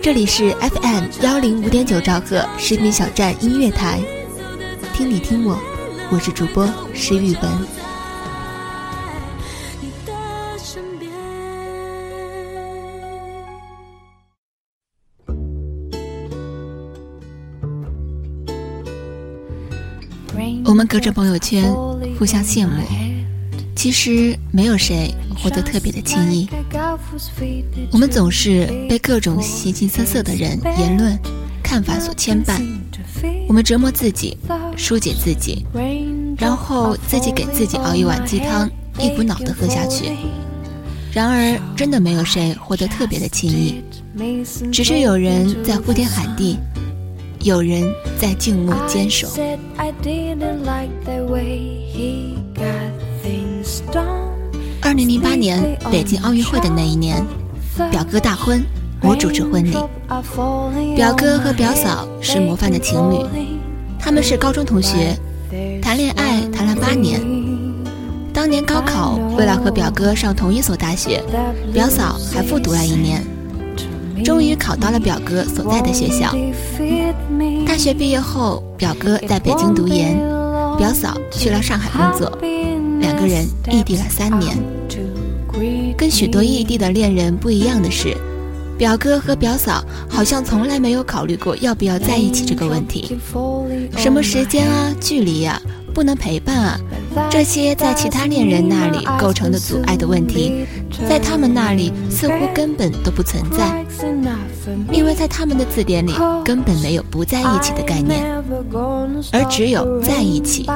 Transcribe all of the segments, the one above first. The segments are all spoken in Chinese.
这里是 FM 幺零五点九兆赫视频小站音乐台，听你听我，我是主播石宇文。我们隔着朋友圈互相羡慕，其实没有谁活得特别的轻易。我们总是被各种形形色色的人言论、看法所牵绊，我们折磨自己，疏解自己，然后自己给自己熬一碗鸡汤，一股脑的喝下去。然而，真的没有谁活得特别的轻易，只是有人在呼天喊地。有人在静默坚守。二零零八年北京奥运会的那一年，表哥大婚，我主持婚礼。表哥和表嫂是模范的情侣，他们是高中同学，谈恋爱谈了八年。当年高考，为了和表哥上同一所大学，表嫂还复读了一年。终于考到了表哥所在的学校。大学毕业后，表哥在北京读研，表嫂去了上海工作，两个人异地了三年。跟许多异地的恋人不一样的是，表哥和表嫂好像从来没有考虑过要不要在一起这个问题。什么时间啊，距离呀，不能陪伴啊。这些在其他恋人那里构成的阻碍的问题，在他们那里似乎根本都不存在，因为在他们的字典里根本没有不在一起的概念，而只有在一起。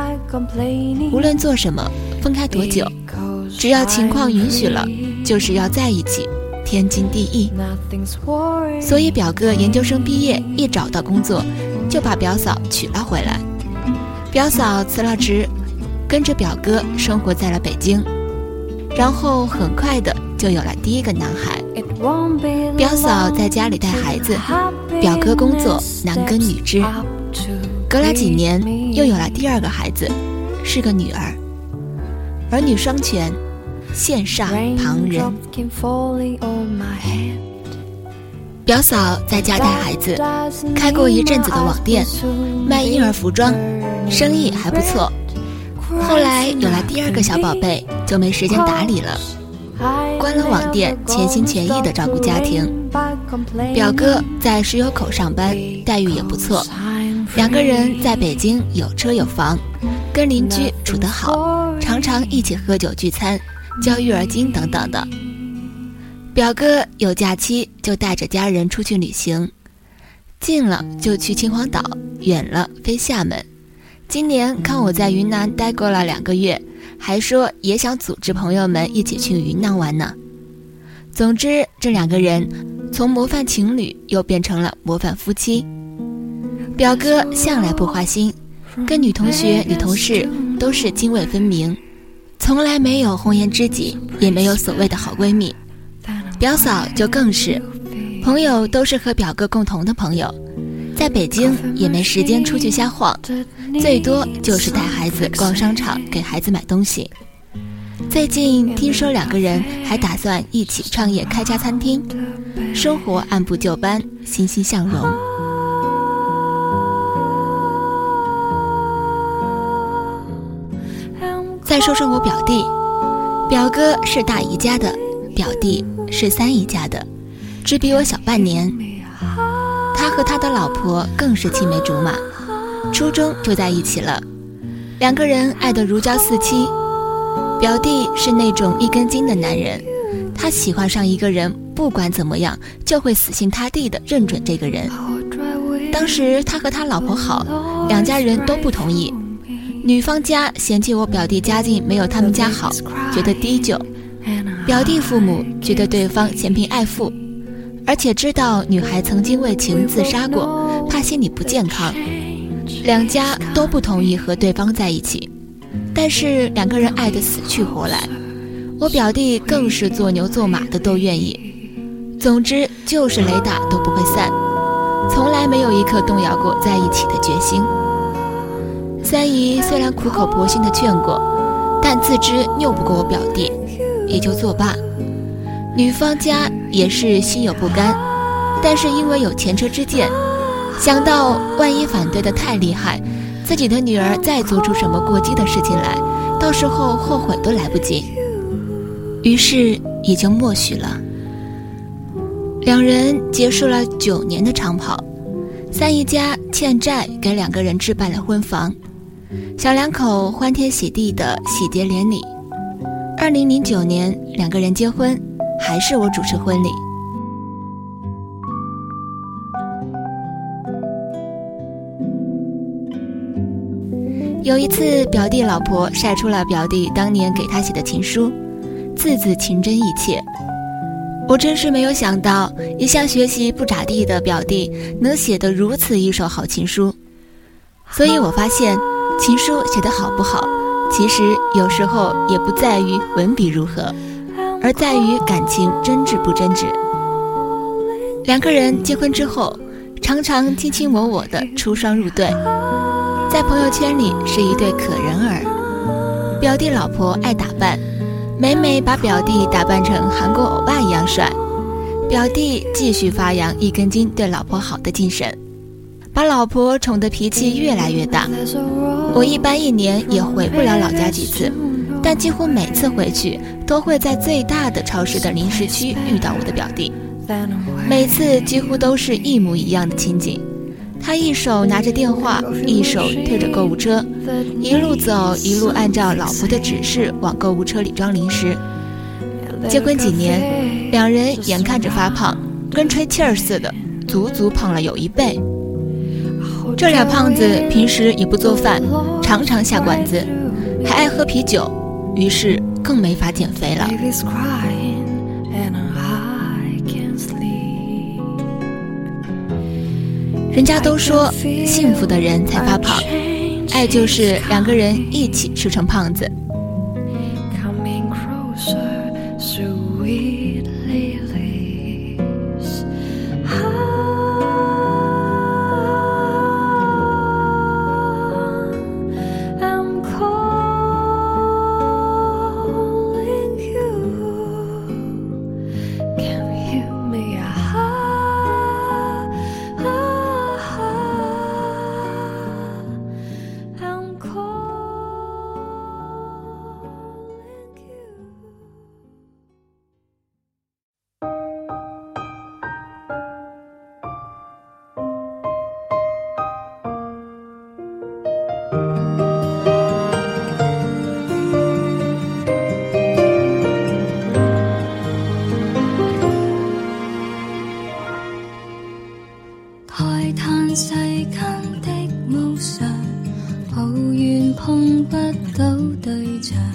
无论做什么，分开多久，只要情况允许了，就是要在一起，天经地义。所以表哥研究生毕业一找到工作，就把表嫂娶了回来。表嫂辞了职。跟着表哥生活在了北京，然后很快的就有了第一个男孩。表嫂在家里带孩子，表哥工作男耕女织。隔了几年，又有了第二个孩子，是个女儿。儿女双全，羡煞旁人。表嫂在家带孩子，开过一阵子的网店，卖婴儿服装，生意还不错。后来有了第二个小宝贝，就没时间打理了，关了网店，全心全意的照顾家庭。表哥在石油口上班，待遇也不错，两个人在北京有车有房，跟邻居处得好，常常一起喝酒聚餐，交育儿金等等的。表哥有假期就带着家人出去旅行，近了就去秦皇岛，远了飞厦门。今年看我在云南待过了两个月，还说也想组织朋友们一起去云南玩呢。总之，这两个人从模范情侣又变成了模范夫妻。表哥向来不花心，跟女同学、女同事都是泾渭分明，从来没有红颜知己，也没有所谓的好闺蜜。表嫂就更是，朋友都是和表哥共同的朋友。在北京也没时间出去瞎晃，最多就是带孩子逛商场，给孩子买东西。最近听说两个人还打算一起创业开家餐厅，生活按部就班，欣欣向荣。再说说我表弟，表哥是大姨家的，表弟是三姨家的，只比我小半年。他和他的老婆更是青梅竹马，初中就在一起了，两个人爱得如胶似漆。表弟是那种一根筋的男人，他喜欢上一个人，不管怎么样就会死心塌地的认准这个人。当时他和他老婆好，两家人都不同意。女方家嫌弃我表弟家境没有他们家好，觉得低就；表弟父母觉得对方嫌贫爱富，而且知道女孩曾经为情自杀过，怕心理不健康，两家都不同意和对方在一起。但是两个人爱得死去活来，我表弟更是做牛做马的都愿意。总之就是雷打都不会散，从来没有一刻动摇过在一起的决心。三姨虽然苦口婆心的劝过，但自知拗不过我表弟，也就作罢。女方家也是心有不甘，但是因为有前车之鉴，想到万一反对的太厉害。自己的女儿再做出什么过激的事情来，到时候后悔都来不及。于是也就默许了。两人结束了九年的长跑，三姨家欠债给两个人置办了婚房，小两口欢天喜地的喜结连理。二零零九年两个人结婚，还是我主持婚礼。有一次，表弟老婆晒出了表弟当年给他写的情书，字字情真意切。我真是没有想到，一向学习不咋地的表弟能写得如此一手好情书。所以我发现，情书写得好不好，其实有时候也不在于文笔如何，而在于感情真挚不真挚。两个人结婚之后，常常卿卿我我的出双入对。在朋友圈里是一对可人儿，表弟老婆爱打扮，每每把表弟打扮成韩国欧巴一样帅。表弟继续发扬一根筋对老婆好的精神，把老婆宠得脾气越来越大。我一般一年也回不了老家几次，但几乎每次回去都会在最大的超市的零食区遇到我的表弟，每次几乎都是一模一样的情景。他一手拿着电话，一手推着购物车，一路走一路按照老婆的指示往购物车里装零食。结婚几年，两人眼看着发胖，跟吹气儿似的，足足胖了有一倍。这俩胖子平时也不做饭，常常下馆子，还爱喝啤酒，于是更没法减肥了。人家都说，幸福的人才发胖，爱就是两个人一起吃成胖子。慨叹世间的无常，抱怨碰不到对象。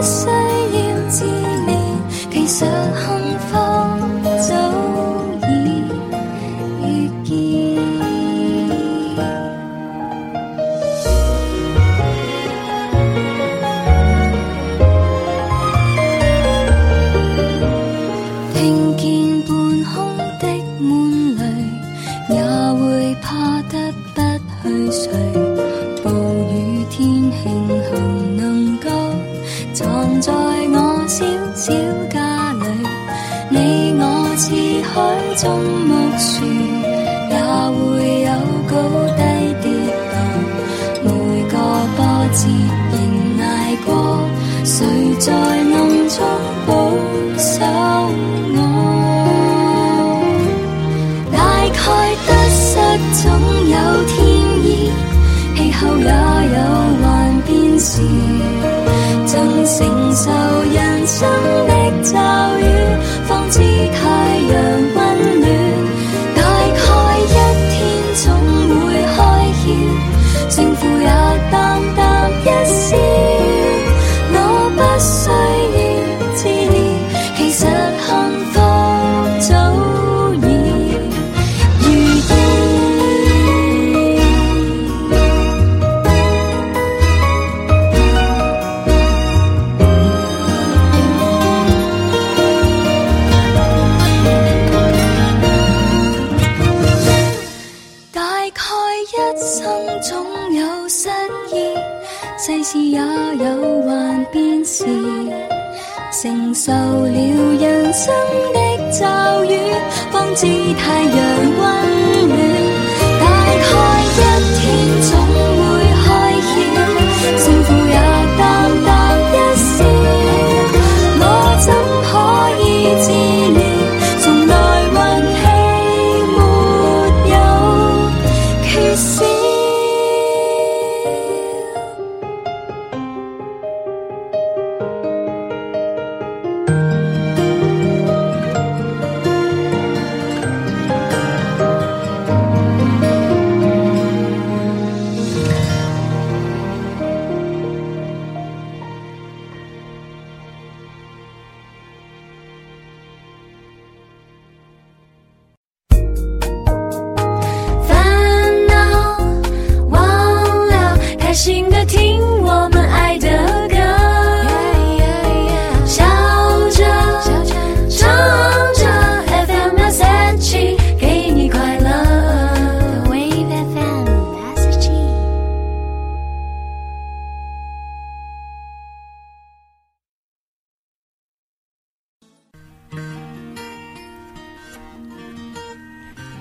我承受承受了人生的骤雨，方知太阳温暖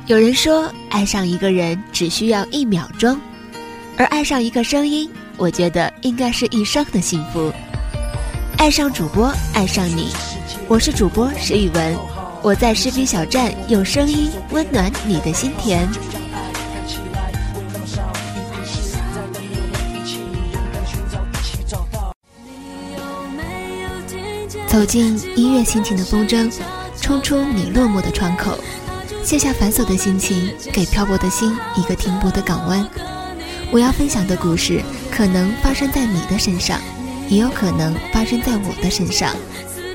有人说，爱上一个人只需要一秒钟，而爱上一个声音，我觉得应该是一生的幸福。爱上主播，爱上你，我是主播石宇文，我在视频小站用声音温暖你的心田。走进音乐心情的风筝，冲出你落寞的窗口。卸下繁琐的心情，给漂泊的心一个停泊的港湾。我要分享的故事，可能发生在你的身上，也有可能发生在我的身上。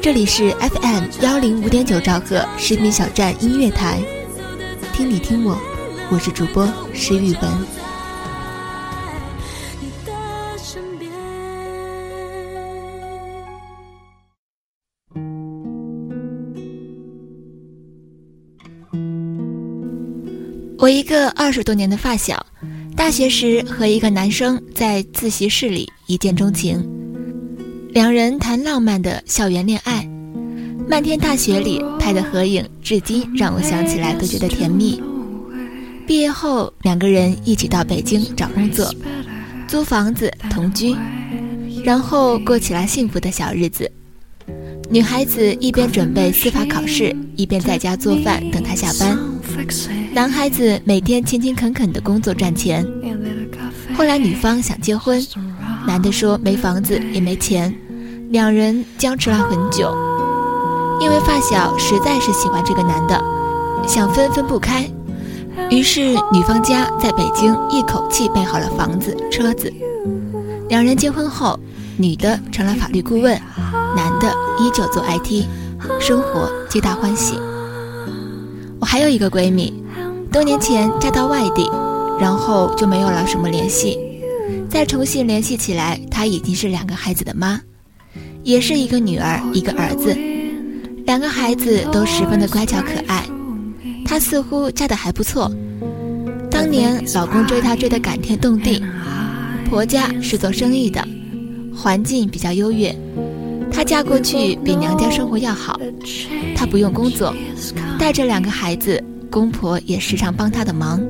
这里是 FM 幺零五点九兆赫士兵小站音乐台，听你听我，我是主播石宇文。我一个二十多年的发小，大学时和一个男生在自习室里一见钟情，两人谈浪漫的校园恋爱，漫天大雪里拍的合影，至今让我想起来都觉得甜蜜。毕业后，两个人一起到北京找工作，租房子同居，然后过起了幸福的小日子。女孩子一边准备司法考试，一边在家做饭等他下班。男孩子每天勤勤恳恳的工作赚钱。后来女方想结婚，男的说没房子也没钱，两人僵持了很久。因为发小实在是喜欢这个男的，想分分不开，于是女方家在北京一口气备好了房子、车子。两人结婚后，女的成了法律顾问，男的依旧做 IT，生活皆大欢喜。我还有一个闺蜜，多年前嫁到外地，然后就没有了什么联系。再重新联系起来，她已经是两个孩子的妈，也是一个女儿一个儿子，两个孩子都十分的乖巧可爱。她似乎嫁得还不错，当年老公追她追得感天动地，婆家是做生意的，环境比较优越，她嫁过去比娘家生活要好，她不用工作，带着两个孩子，公婆也时常帮她的忙。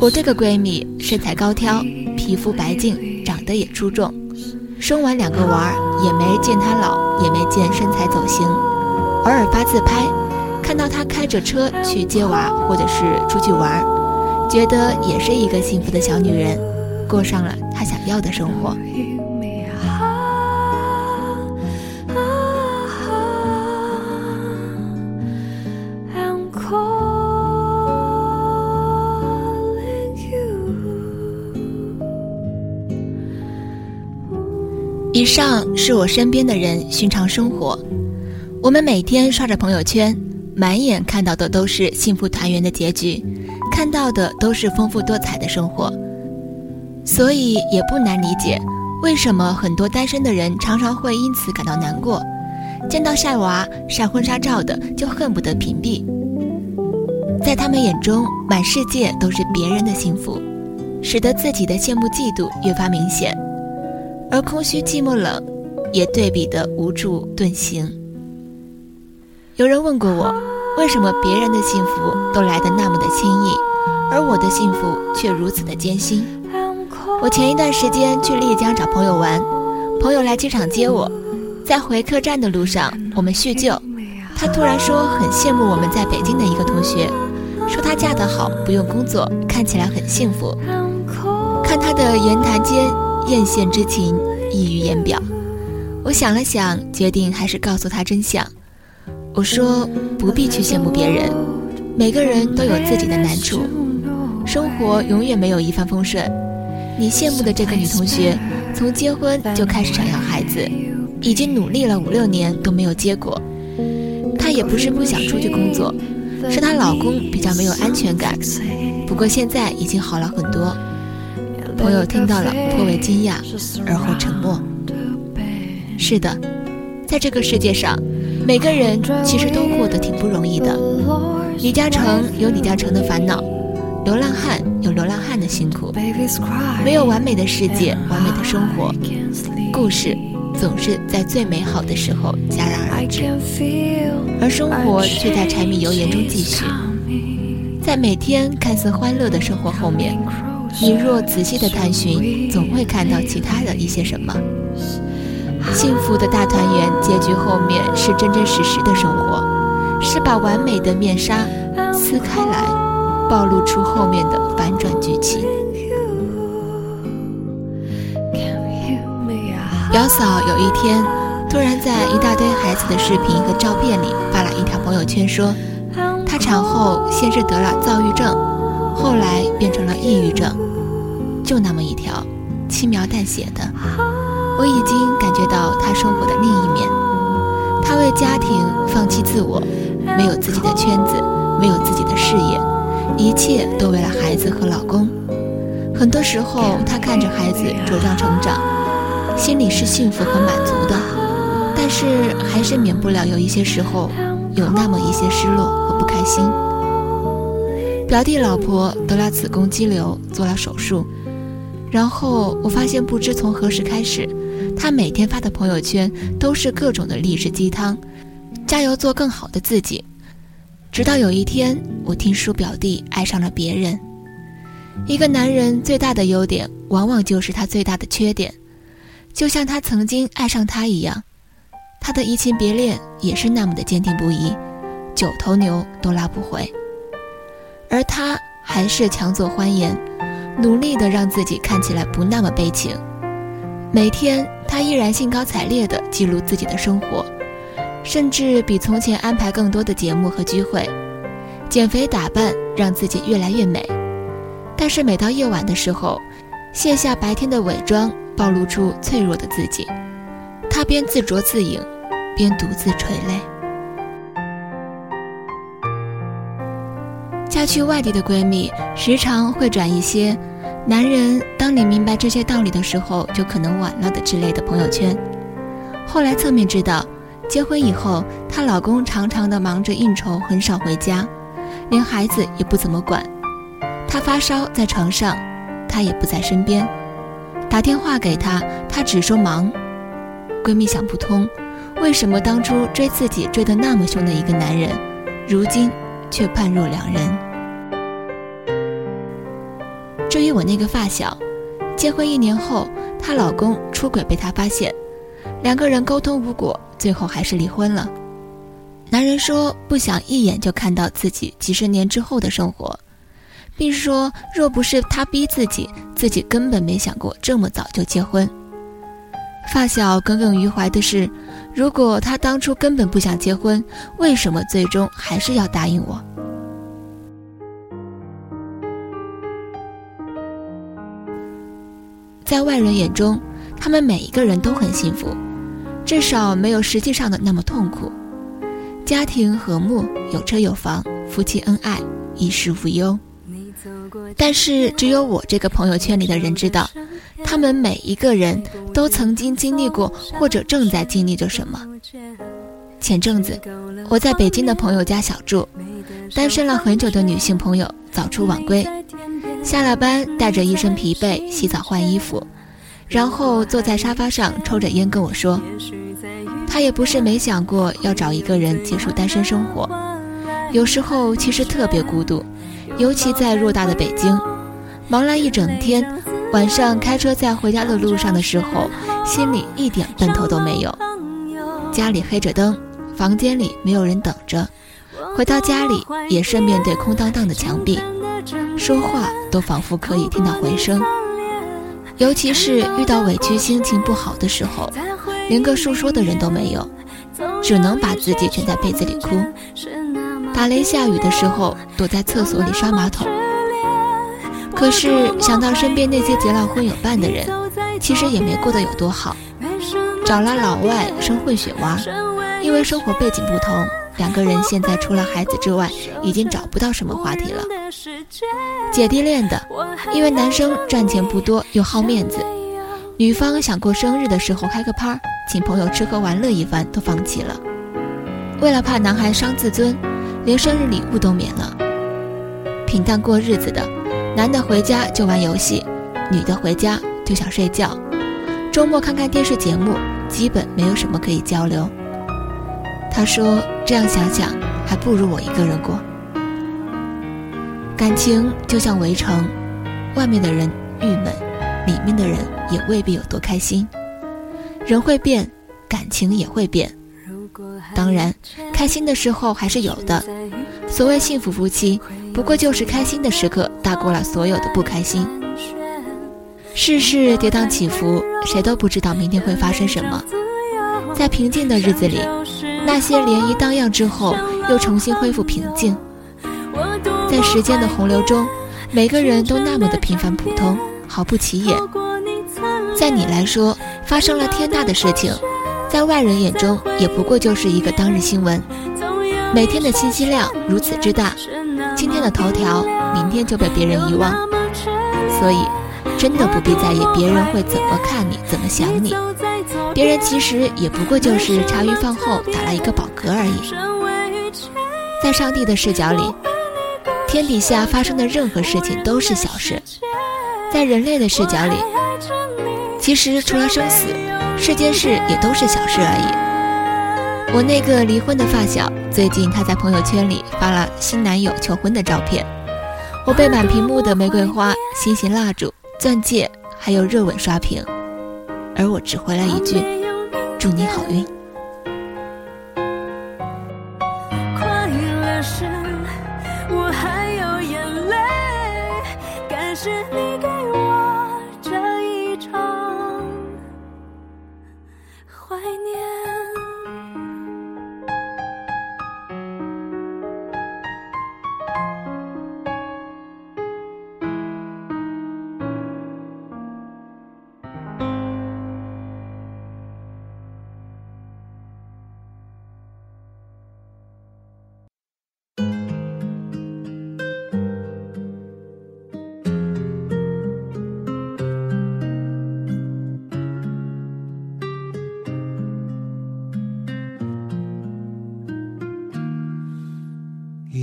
我这个闺蜜身材高挑，皮肤白净，长得也出众，生完两个娃也没见她老，也没见身材走形。偶尔发自拍，看到她开着车去接娃或者是出去玩，觉得也是一个幸福的小女人，过上了她想要的生活。以上是我身边的人寻常生活。我们每天刷着朋友圈，满眼看到的都是幸福团圆的结局，看到的都是丰富多彩的生活。所以也不难理解，为什么很多单身的人常常会因此感到难过。见到晒娃、晒婚纱照的，就恨不得屏蔽。在他们眼中，满世界都是别人的幸福，使得自己的羡慕嫉妒越发明显。而空虚、寂寞、冷，也对比的无助遁形。有人问过我，为什么别人的幸福都来得那么的轻易，而我的幸福却如此的艰辛？我前一段时间去丽江找朋友玩，朋友来机场接我，在回客栈的路上，我们叙旧。他突然说很羡慕我们在北京的一个同学，说她嫁得好，不用工作，看起来很幸福。看他的言谈间。艳羡之情溢于言表，我想了想，决定还是告诉他真相。我说不必去羡慕别人，每个人都有自己的难处，生活永远没有一帆风顺。你羡慕的这个女同学，从结婚就开始想要孩子，已经努力了五六年都没有结果。她也不是不想出去工作，是她老公比较没有安全感。不过现在已经好了很多。朋友听到了，颇为惊讶，而后沉默。是的，在这个世界上，每个人其实都过得挺不容易的。李嘉诚有李嘉诚的烦恼，流浪汉有流浪汉的辛苦。没有完美的世界，完美的生活，故事总是在最美好的时候戛然而止，而生活却在柴米油盐中继续。在每天看似欢乐的生活后面。你若仔细的探寻，总会看到其他的一些什么。幸福的大团圆结局后面是真真实实的生活，是把完美的面纱撕开来，暴露出后面的反转剧情。表嫂有一天突然在一大堆孩子的视频和照片里发了一条朋友圈，说她产后先是得了躁郁症。后来变成了抑郁症，就那么一条，轻描淡写的，我已经感觉到他生活的另一面。他为家庭放弃自我，没有自己的圈子，没有自己的事业，一切都为了孩子和老公。很多时候，他看着孩子茁壮成长，心里是幸福和满足的，但是还是免不了有一些时候，有那么一些失落和不开心。表弟老婆得了子宫肌瘤，做了手术。然后我发现，不知从何时开始，他每天发的朋友圈都是各种的励志鸡汤，加油做更好的自己。直到有一天，我听说表弟爱上了别人。一个男人最大的优点，往往就是他最大的缺点。就像他曾经爱上他一样，他的移情别恋也是那么的坚定不移，九头牛都拉不回。而他还是强作欢颜，努力的让自己看起来不那么悲情。每天，他依然兴高采烈地记录自己的生活，甚至比从前安排更多的节目和聚会。减肥打扮让自己越来越美，但是每到夜晚的时候，卸下白天的伪装，暴露出脆弱的自己。他边自酌自饮，边独自垂泪。嫁去外地的闺蜜时常会转一些“男人，当你明白这些道理的时候，就可能晚了”的之类的朋友圈。后来侧面知道，结婚以后，她老公常常的忙着应酬，很少回家，连孩子也不怎么管。她发烧在床上，他也不在身边。打电话给他，他只说忙。闺蜜想不通，为什么当初追自己追得那么凶的一个男人，如今却判若两人。至于我那个发小，结婚一年后，她老公出轨被她发现，两个人沟通无果，最后还是离婚了。男人说不想一眼就看到自己几十年之后的生活，并说若不是他逼自己，自己根本没想过这么早就结婚。发小耿耿于怀的是，如果他当初根本不想结婚，为什么最终还是要答应我？在外人眼中，他们每一个人都很幸福，至少没有实际上的那么痛苦。家庭和睦，有车有房，夫妻恩爱，衣食无忧。但是，只有我这个朋友圈里的人知道。他们每一个人都曾经经历过，或者正在经历着什么。前阵子，我在北京的朋友家小住，单身了很久的女性朋友早出晚归，下了班带着一身疲惫洗澡换衣服，然后坐在沙发上抽着烟跟我说，他也不是没想过要找一个人结束单身生活，有时候其实特别孤独，尤其在偌大的北京，忙了一整天。晚上开车在回家的路上的时候，心里一点奔头都没有。家里黑着灯，房间里没有人等着，回到家里也是面对空荡荡的墙壁，说话都仿佛可以听到回声。尤其是遇到委屈、心情不好的时候，连个诉说的人都没有，只能把自己蜷在被子里哭。打雷下雨的时候，躲在厕所里刷马桶。可是想到身边那些结了婚有伴的人，其实也没过得有多好。找了老外生混血娃，因为生活背景不同，两个人现在除了孩子之外，已经找不到什么话题了。姐弟恋的，因为男生赚钱不多又好面子，女方想过生日的时候开个趴，请朋友吃喝玩乐一番都放弃了。为了怕男孩伤自尊，连生日礼物都免了。平淡过日子的。男的回家就玩游戏，女的回家就想睡觉，周末看看电视节目，基本没有什么可以交流。他说：“这样想想，还不如我一个人过。感情就像围城，外面的人郁闷，里面的人也未必有多开心。人会变，感情也会变。当然，开心的时候还是有的。所谓幸福夫妻。”不过就是开心的时刻大过了所有的不开心。世事跌宕起伏，谁都不知道明天会发生什么。在平静的日子里，那些涟漪荡漾之后又重新恢复平静。在时间的洪流中，每个人都那么的平凡普通，毫不起眼。在你来说，发生了天大的事情，在外人眼中也不过就是一个当日新闻。每天的信息量如此之大。今天的头条，明天就被别人遗忘，所以真的不必在意别人会怎么看你，怎么想你。别人其实也不过就是茶余饭后打了一个饱嗝而已。在上帝的视角里，天底下发生的任何事情都是小事；在人类的视角里，其实除了生死，世间事也都是小事而已。我那个离婚的发小。最近，她在朋友圈里发了新男友求婚的照片，我被满屏幕的玫瑰花、心形蜡烛、钻戒，还有热吻刷屏，而我只回来一句：“祝你好运。”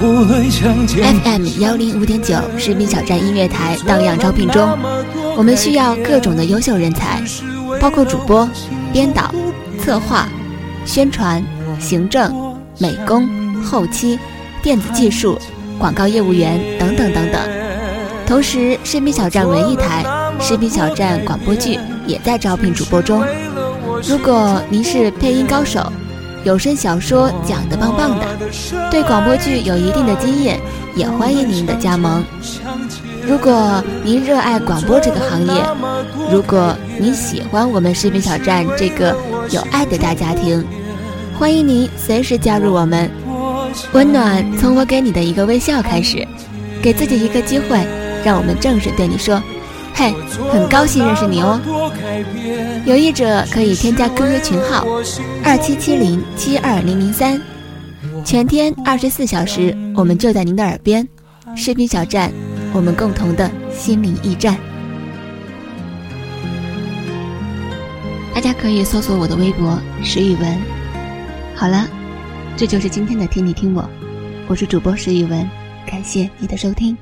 FM 幺零五点九士兵小站音乐台荡漾招聘中，我们需要各种的优秀人才，包括主播、编导、策划、宣传、行政、美工、后期、电子技术、广告业务员等等等等。同时，士兵小站文艺台、士兵小站广播剧也在招聘主播中。如果您是配音高手。有声小说讲的棒棒的，对广播剧有一定的经验，也欢迎您的加盟。如果您热爱广播这个行业，如果您喜欢我们视频小站这个有爱的大家庭，欢迎您随时加入我们。温暖从我给你的一个微笑开始，给自己一个机会，让我们正式对你说。嘿，很高兴认识你哦！有意者可以添加 QQ 群号二七七零七二零零三，全天二十四小时，我们就在您的耳边。视频小站，我们共同的心灵驿站。大家可以搜索我的微博石宇文。好了，这就是今天的听你听我，我是主播石宇文，感谢你的收听。